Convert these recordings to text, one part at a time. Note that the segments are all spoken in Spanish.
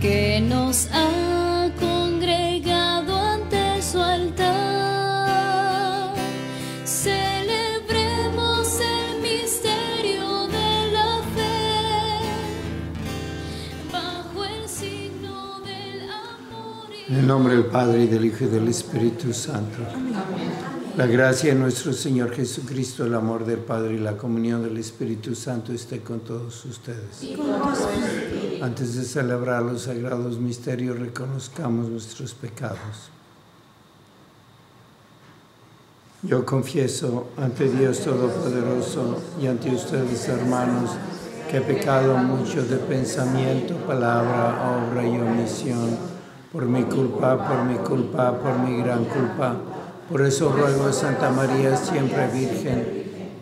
Que nos ha congregado ante su altar. Celebremos el misterio de la fe, bajo el signo del amor. En el nombre del Padre y del Hijo y del Espíritu Santo. La gracia de nuestro Señor Jesucristo, el amor del Padre y la comunión del Espíritu Santo esté con todos ustedes. Antes de celebrar los sagrados misterios, reconozcamos nuestros pecados. Yo confieso ante Dios Todopoderoso y ante ustedes, hermanos, que he pecado mucho de pensamiento, palabra, obra y omisión, por mi culpa, por mi culpa, por mi gran culpa. Por eso ruego a Santa María, siempre Virgen,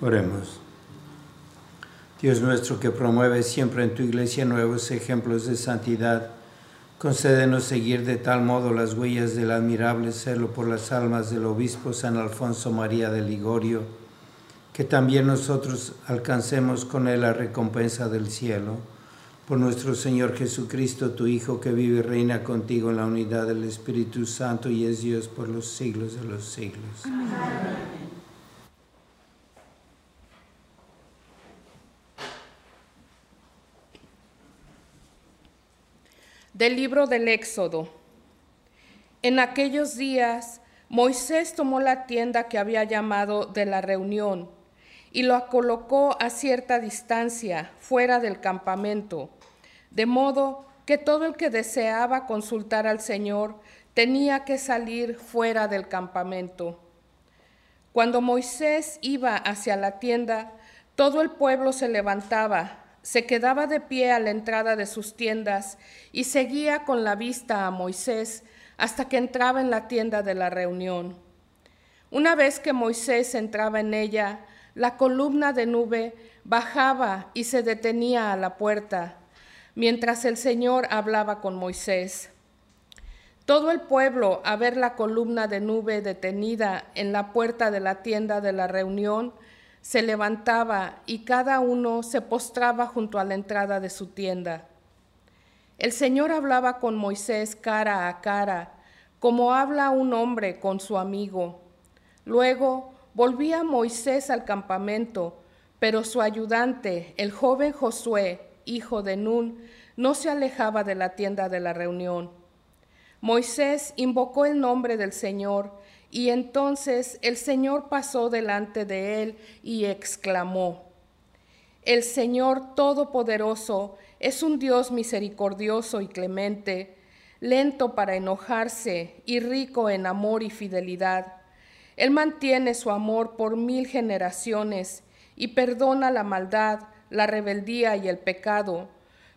Oremos. Dios nuestro que promueve siempre en tu iglesia nuevos ejemplos de santidad, concédenos seguir de tal modo las huellas del admirable celo por las almas del obispo San Alfonso María de Ligorio, que también nosotros alcancemos con él la recompensa del cielo. Por nuestro Señor Jesucristo, tu Hijo, que vive y reina contigo en la unidad del Espíritu Santo y es Dios por los siglos de los siglos. Del libro del Éxodo. En aquellos días, Moisés tomó la tienda que había llamado de la reunión y la colocó a cierta distancia, fuera del campamento, de modo que todo el que deseaba consultar al Señor tenía que salir fuera del campamento. Cuando Moisés iba hacia la tienda, todo el pueblo se levantaba, se quedaba de pie a la entrada de sus tiendas y seguía con la vista a Moisés hasta que entraba en la tienda de la reunión. Una vez que Moisés entraba en ella, la columna de nube bajaba y se detenía a la puerta, mientras el Señor hablaba con Moisés. Todo el pueblo, a ver la columna de nube detenida en la puerta de la tienda de la reunión, se levantaba y cada uno se postraba junto a la entrada de su tienda. El Señor hablaba con Moisés cara a cara, como habla un hombre con su amigo. Luego volvía Moisés al campamento, pero su ayudante, el joven Josué, hijo de Nun, no se alejaba de la tienda de la reunión. Moisés invocó el nombre del Señor, y entonces el Señor pasó delante de él y exclamó, El Señor Todopoderoso es un Dios misericordioso y clemente, lento para enojarse y rico en amor y fidelidad. Él mantiene su amor por mil generaciones y perdona la maldad, la rebeldía y el pecado,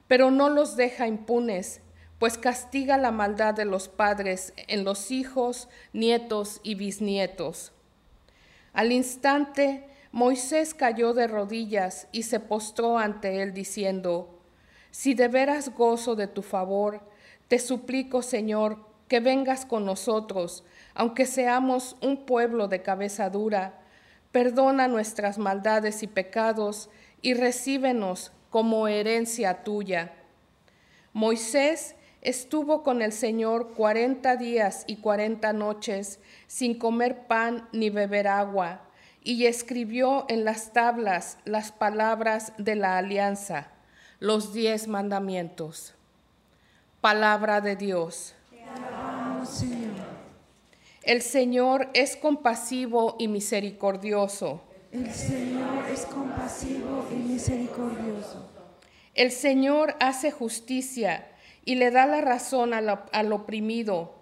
pero no los deja impunes, pues castiga la maldad de los padres en los hijos, nietos y bisnietos. Al instante, Moisés cayó de rodillas y se postró ante él diciendo, Si de veras gozo de tu favor, te suplico, Señor, que vengas con nosotros, aunque seamos un pueblo de cabeza dura, perdona nuestras maldades y pecados y recíbenos como herencia tuya. Moisés estuvo con el Señor cuarenta días y cuarenta noches sin comer pan ni beber agua, y escribió en las tablas las palabras de la alianza, los diez mandamientos. Palabra de Dios. El Señor es compasivo y misericordioso. El Señor es compasivo y misericordioso. El Señor hace justicia y le da la razón al, al, oprimido.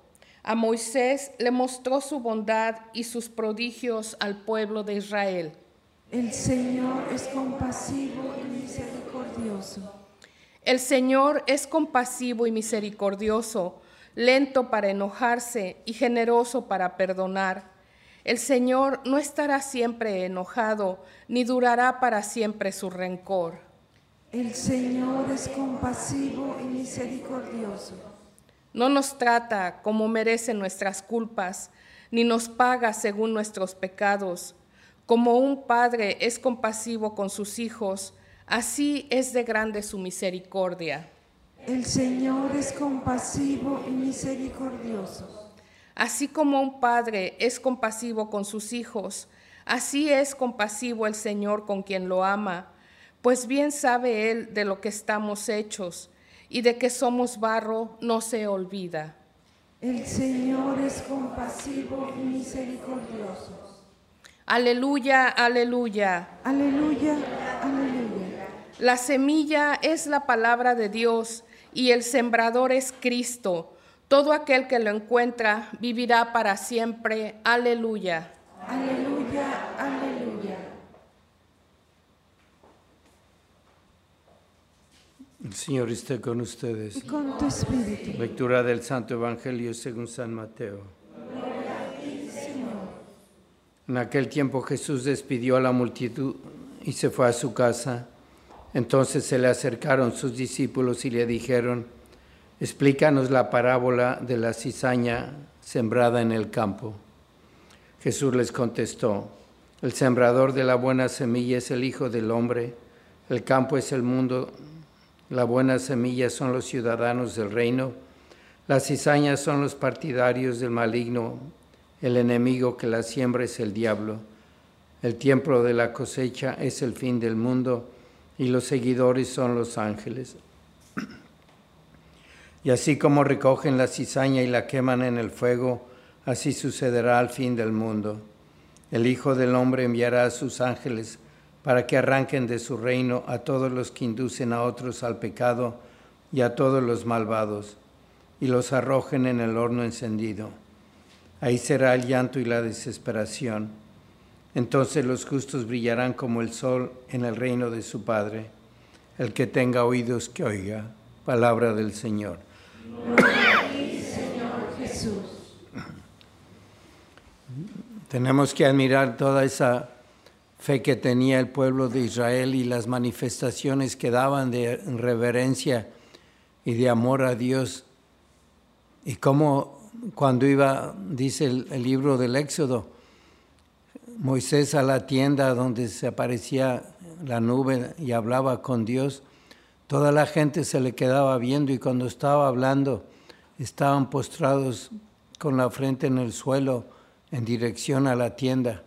A Moisés le mostró su bondad y sus prodigios al pueblo de Israel. El Señor es compasivo y misericordioso. El Señor es compasivo y misericordioso, lento para enojarse y generoso para perdonar. El Señor no estará siempre enojado, ni durará para siempre su rencor. El Señor es compasivo y misericordioso. No nos trata como merecen nuestras culpas, ni nos paga según nuestros pecados. Como un padre es compasivo con sus hijos, así es de grande su misericordia. El Señor es compasivo y misericordioso. Así como un padre es compasivo con sus hijos, así es compasivo el Señor con quien lo ama, pues bien sabe Él de lo que estamos hechos y de que somos barro no se olvida. El Señor es compasivo y misericordioso. Aleluya, aleluya. Aleluya, aleluya. La semilla es la palabra de Dios y el sembrador es Cristo. Todo aquel que lo encuentra vivirá para siempre. Aleluya. Aleluya, aleluya. El Señor esté con ustedes. Y con tu espíritu. Lectura del Santo Evangelio según San Mateo. En aquel tiempo Jesús despidió a la multitud y se fue a su casa. Entonces se le acercaron sus discípulos y le dijeron, explícanos la parábola de la cizaña sembrada en el campo. Jesús les contestó, el sembrador de la buena semilla es el Hijo del Hombre, el campo es el mundo, la buena semilla son los ciudadanos del reino, las cizañas son los partidarios del maligno, el enemigo que la siembra es el diablo, el tiempo de la cosecha es el fin del mundo, y los seguidores son los ángeles. Y así como recogen la cizaña y la queman en el fuego, así sucederá al fin del mundo. El Hijo del Hombre enviará a sus ángeles para que arranquen de su reino a todos los que inducen a otros al pecado y a todos los malvados, y los arrojen en el horno encendido. Ahí será el llanto y la desesperación entonces los justos brillarán como el sol en el reino de su Padre. El que tenga oídos que oiga. Palabra del Señor. Señor Jesús. Tenemos que admirar toda esa fe que tenía el pueblo de Israel y las manifestaciones que daban de reverencia y de amor a Dios. Y cómo cuando iba, dice el, el libro del Éxodo, Moisés a la tienda donde se aparecía la nube y hablaba con Dios, toda la gente se le quedaba viendo y cuando estaba hablando estaban postrados con la frente en el suelo en dirección a la tienda.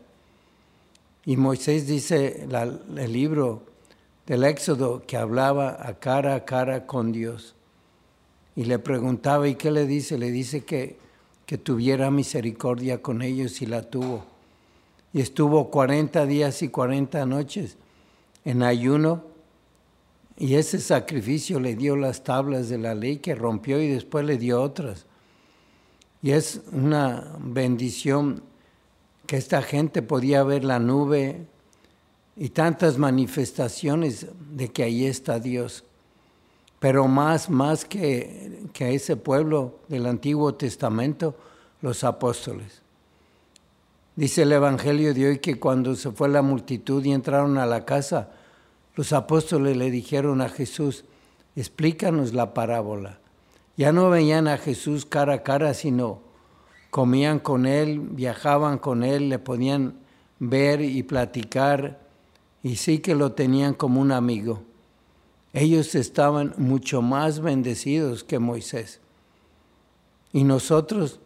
Y Moisés dice la, el libro del Éxodo que hablaba a cara a cara con Dios. y le preguntaba, ¿y qué le dice? Le dice que, que tuviera misericordia con ellos y la tuvo. Y estuvo 40 días y 40 noches en ayuno y ese sacrificio le dio las tablas de la ley que rompió y después le dio otras. Y es una bendición que esta gente podía ver la nube y tantas manifestaciones de que ahí está Dios. Pero más, más que, que ese pueblo del Antiguo Testamento, los apóstoles. Dice el Evangelio de hoy que cuando se fue la multitud y entraron a la casa, los apóstoles le dijeron a Jesús, explícanos la parábola. Ya no veían a Jesús cara a cara, sino comían con él, viajaban con él, le podían ver y platicar, y sí que lo tenían como un amigo. Ellos estaban mucho más bendecidos que Moisés. Y nosotros,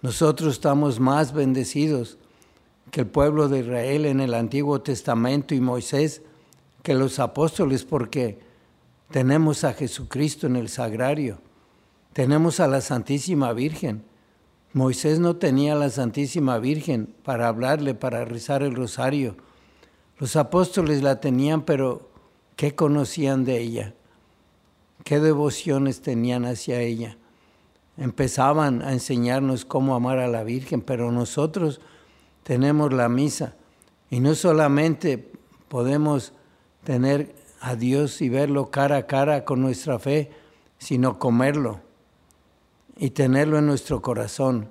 nosotros estamos más bendecidos que el pueblo de Israel en el Antiguo Testamento y Moisés que los apóstoles porque tenemos a Jesucristo en el sagrario, tenemos a la Santísima Virgen. Moisés no tenía a la Santísima Virgen para hablarle, para rezar el rosario. Los apóstoles la tenían, pero ¿qué conocían de ella? ¿Qué devociones tenían hacia ella? Empezaban a enseñarnos cómo amar a la Virgen, pero nosotros tenemos la misa y no solamente podemos tener a Dios y verlo cara a cara con nuestra fe, sino comerlo y tenerlo en nuestro corazón.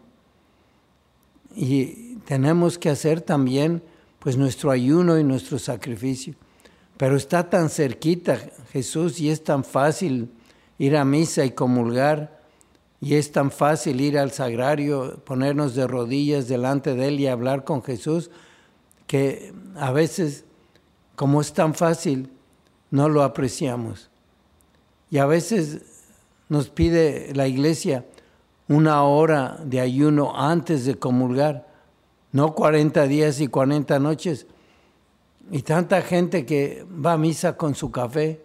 Y tenemos que hacer también pues nuestro ayuno y nuestro sacrificio. Pero está tan cerquita Jesús y es tan fácil ir a misa y comulgar y es tan fácil ir al sagrario, ponernos de rodillas delante de Él y hablar con Jesús, que a veces como es tan fácil, no lo apreciamos. Y a veces nos pide la iglesia una hora de ayuno antes de comulgar, no 40 días y 40 noches. Y tanta gente que va a misa con su café,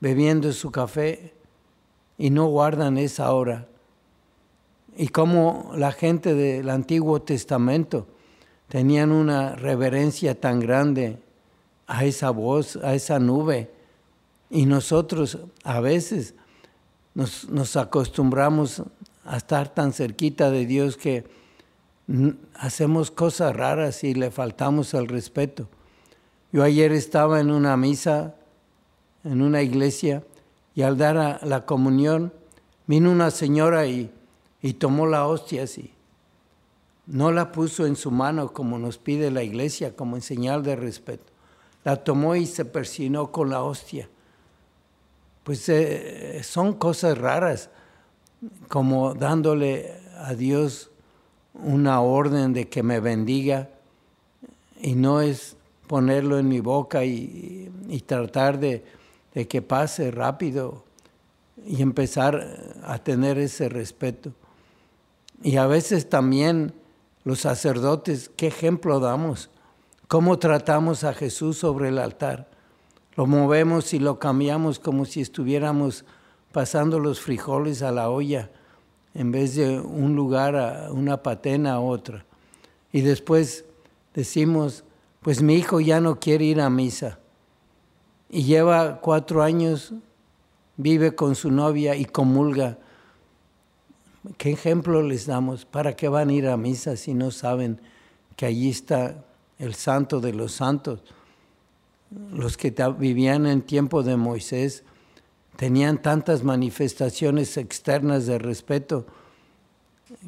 bebiendo su café, y no guardan esa hora. Y como la gente del Antiguo Testamento tenían una reverencia tan grande a esa voz, a esa nube. Y nosotros a veces nos, acostumbramos a estar tan cerquita de Dios que hacemos cosas raras y le faltamos el respeto. Yo ayer estaba en una misa, en una iglesia, y al dar la comunión, vino una señora y, y tomó la hostia así. No la puso en su mano como nos pide la iglesia, como en señal de respeto la tomó y se persinó con la hostia. Pues eh, son cosas raras, como dándole a Dios una orden de que me bendiga y no es ponerlo en mi boca y, tratar de, que pase rápido y empezar a tener ese respeto. Y a veces también los sacerdotes, ¿qué ejemplo damos? ¿Cómo tratamos a Jesús sobre el altar? Lo movemos y lo cambiamos como si estuviéramos pasando los frijoles a la olla en vez de un lugar a una patena a otra. Y después decimos, pues mi hijo ya no quiere ir a misa. Y lleva cuatro años, vive con su novia y comulga. ¿Qué ejemplo les damos? ¿Para qué van a ir a misa si no saben que allí está el santo de los santos. Los que vivían en tiempo de Moisés tenían tantas manifestaciones externas de respeto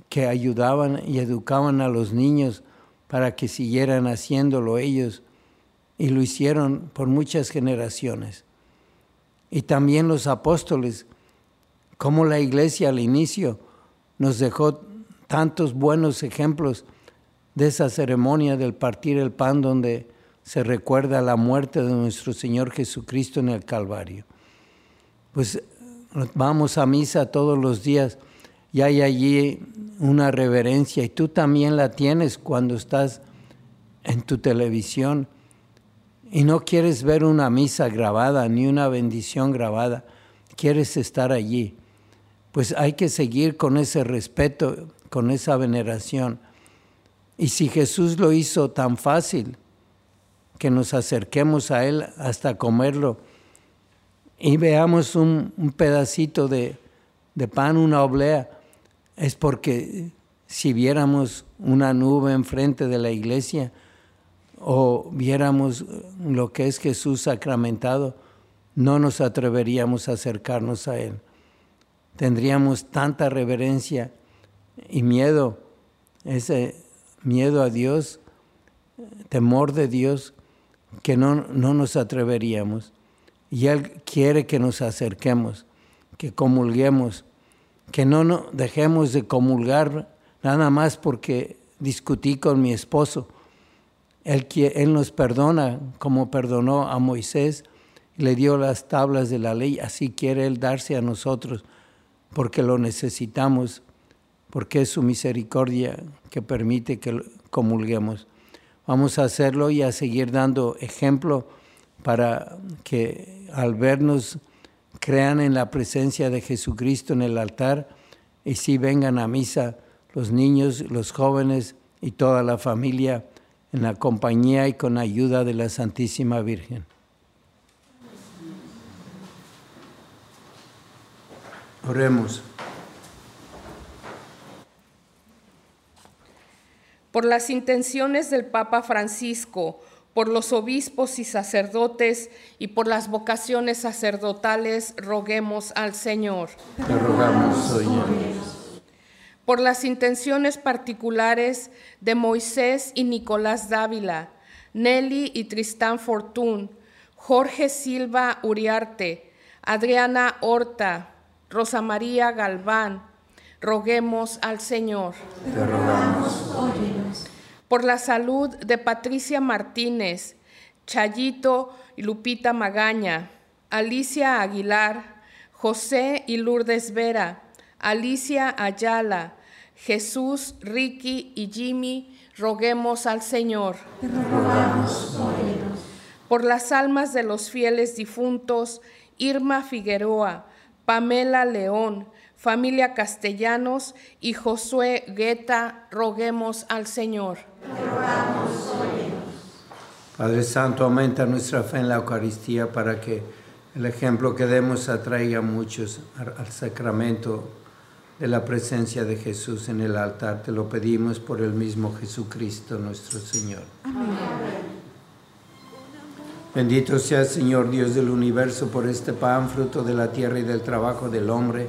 que ayudaban y educaban a los niños para que siguieran haciéndolo ellos y lo hicieron por muchas generaciones. Y también los apóstoles, como la iglesia al inicio nos dejó tantos buenos ejemplos de esa ceremonia del partir el pan donde se recuerda la muerte de nuestro Señor Jesucristo en el Calvario. Pues vamos a misa todos los días y hay allí una reverencia y tú también la tienes cuando estás en tu televisión y no quieres ver una misa grabada ni una bendición grabada, quieres estar allí. pues hay que seguir con ese respeto, con esa veneración. Y si Jesús lo hizo tan fácil, que nos acerquemos a Él hasta comerlo y veamos un, pedacito de, de pan, una oblea, es porque si viéramos una nube enfrente de la iglesia o viéramos lo que es Jesús sacramentado, no nos atreveríamos a acercarnos a Él. Tendríamos tanta reverencia y miedo, ese miedo a Dios, temor de Dios, que no, no nos atreveríamos. Y Él quiere que nos acerquemos, que comulguemos, que no, dejemos de comulgar nada más porque discutí con mi esposo. Él, él nos perdona como perdonó a Moisés le dio las tablas de la ley. Así quiere Él darse a nosotros porque lo necesitamos, porque es su misericordia que permite que comulguemos. Vamos a hacerlo y a seguir dando ejemplo para que al vernos crean en la presencia de Jesucristo en el altar y si vengan a misa los niños, los jóvenes y toda la familia en la compañía y con ayuda de la Santísima Virgen. Oremos. Por las intenciones del Papa Francisco, por los obispos y sacerdotes y por las vocaciones sacerdotales, roguemos al Señor. Te rogamos, Señor. Por las intenciones particulares de Moisés y Nicolás Dávila, Nelly y Tristán Fortún, Jorge Silva Uriarte, Adriana Horta, Rosa María Galván, roguemos al Señor. Te rogamos. Por la salud de Patricia Martínez, Chayito y Lupita Magaña, Alicia Aguilar, José y Lourdes Vera, Alicia Ayala, Jesús, Ricky y Jimmy, roguemos al Señor. Por las almas de los fieles difuntos, Irma Figueroa, Pamela León, familia Castellanos y Josué Guetta, roguemos al Señor. Padre Santo, aumenta nuestra fe en la Eucaristía para que el ejemplo que demos atraiga a muchos al sacramento de la presencia de Jesús en el altar. Te lo pedimos por el mismo Jesucristo nuestro Señor. Bendito sea Señor Dios del universo por este pan, fruto de la tierra y del trabajo del hombre,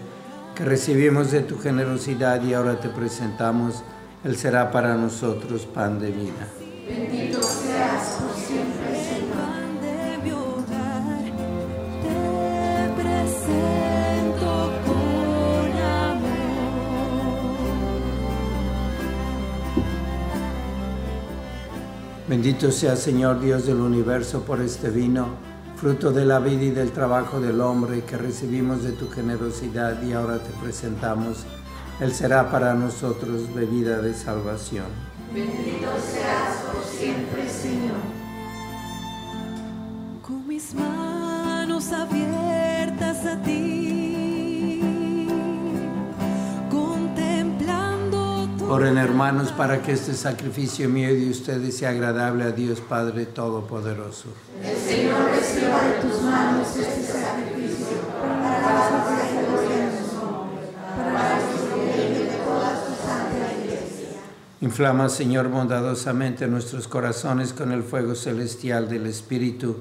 que recibimos de tu generosidad y ahora te presentamos. Él será para nosotros pan de vida. pan de mi hogar, te presento con amor. Bendito sea Señor Dios del universo por este vino, fruto de la vida y del trabajo del hombre que recibimos de tu generosidad y ahora te presentamos. Él será para nosotros bebida de salvación. Con mis manos abiertas a ti, Oren hermanos para que este sacrificio mío y de ustedes sea agradable a Dios Padre Todopoderoso. Inflama, Señor, bondadosamente nuestros corazones con el fuego celestial del Espíritu.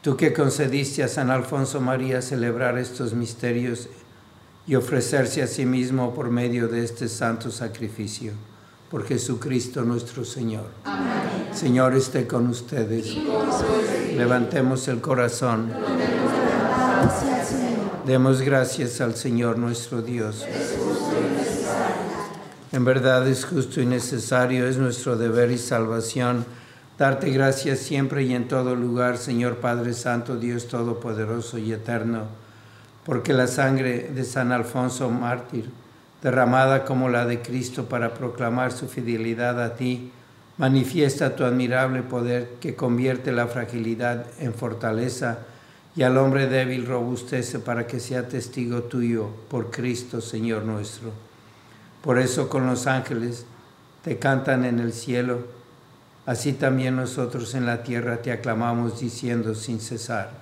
Tú que concediste a San Alfonso María celebrar estos misterios y ofrecerse a sí mismo por medio de este santo sacrificio. Por Jesucristo nuestro Señor. Señor esté con ustedes. Levantemos el corazón. Demos gracias al Señor nuestro Dios. En verdad es justo y necesario, es nuestro deber y salvación darte gracias siempre y en todo lugar, Señor Padre Santo, Dios Todopoderoso y Eterno, porque la sangre de San Alfonso mártir, derramada como la de Cristo para proclamar su fidelidad a ti, manifiesta tu admirable poder que convierte la fragilidad en fortaleza y al hombre débil robustece para que sea testigo tuyo por Cristo, Señor nuestro. Por eso con los ángeles te cantan en el cielo, así también nosotros en la tierra te aclamamos diciendo sin cesar.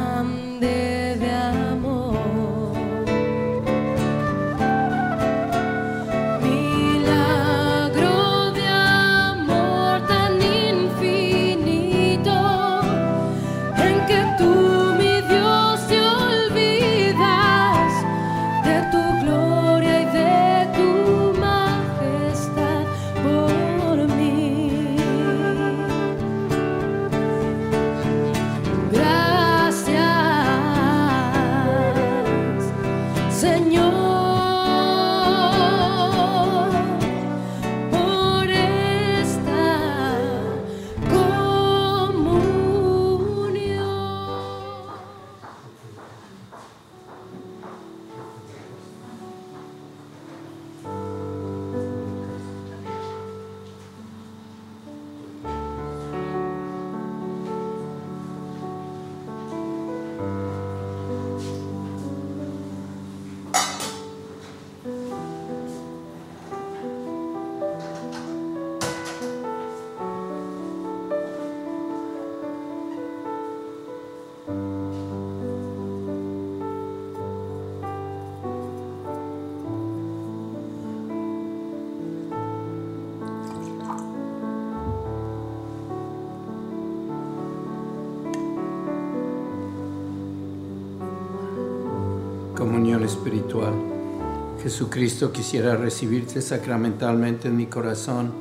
Jesucristo quisiera recibirte sacramentalmente en mi corazón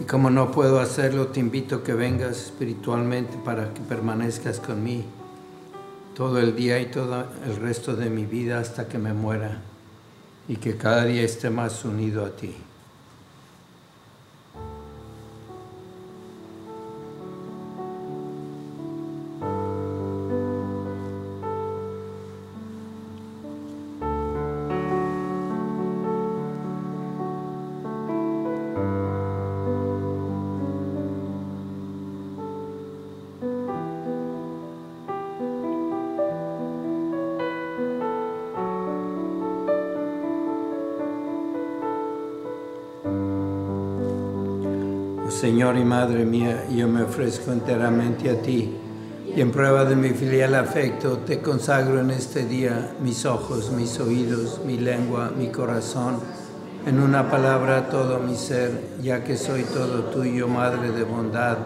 y como no puedo hacerlo, te invito a que vengas espiritualmente para que permanezcas conmigo todo el día y todo el resto de mi vida hasta que me muera y que cada día esté más unido a ti. Señor y Madre mía, yo me ofrezco enteramente a ti y en prueba de mi filial afecto te consagro en este día mis ojos, mis oídos, mi lengua, mi corazón, en una palabra todo mi ser, ya que soy todo tuyo, Madre de bondad.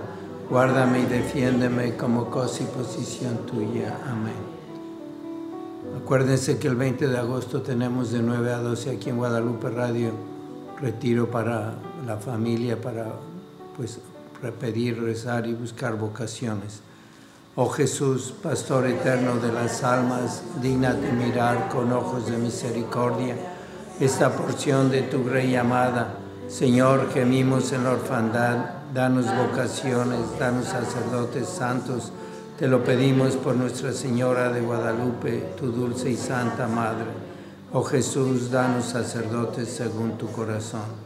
Guárdame y defiéndeme como cosa y posición tuya. Amén. Acuérdense que el 20 de agosto tenemos de 9 a 12 aquí en Guadalupe Radio retiro para la familia, para pues pedir, rezar y buscar vocaciones. Oh Jesús, Pastor eterno de las almas, digna de mirar con ojos de misericordia esta porción de tu Rey amada. Señor, gemimos en la orfandad, danos vocaciones, danos sacerdotes santos. Te lo pedimos por Nuestra Señora de Guadalupe, tu dulce y santa Madre. Oh Jesús, danos sacerdotes según tu corazón.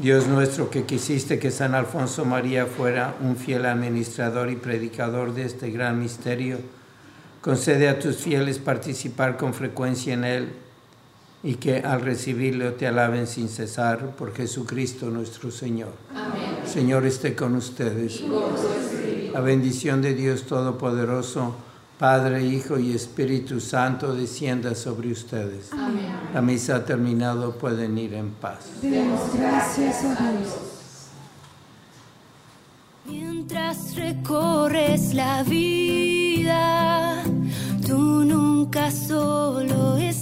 Dios nuestro que quisiste que San Alfonso María fuera un fiel administrador y predicador de este gran misterio, concede a tus fieles participar con frecuencia en él y que al recibirlo te alaben sin cesar por Jesucristo nuestro Señor. Amén. Señor esté con ustedes. La bendición de Dios Todopoderoso, Padre, Hijo y Espíritu Santo, descienda sobre ustedes. Amén. La misa ha terminado, pueden ir en paz. Demos gracias a Dios. Mientras recorres la vida, tú nunca solo estás.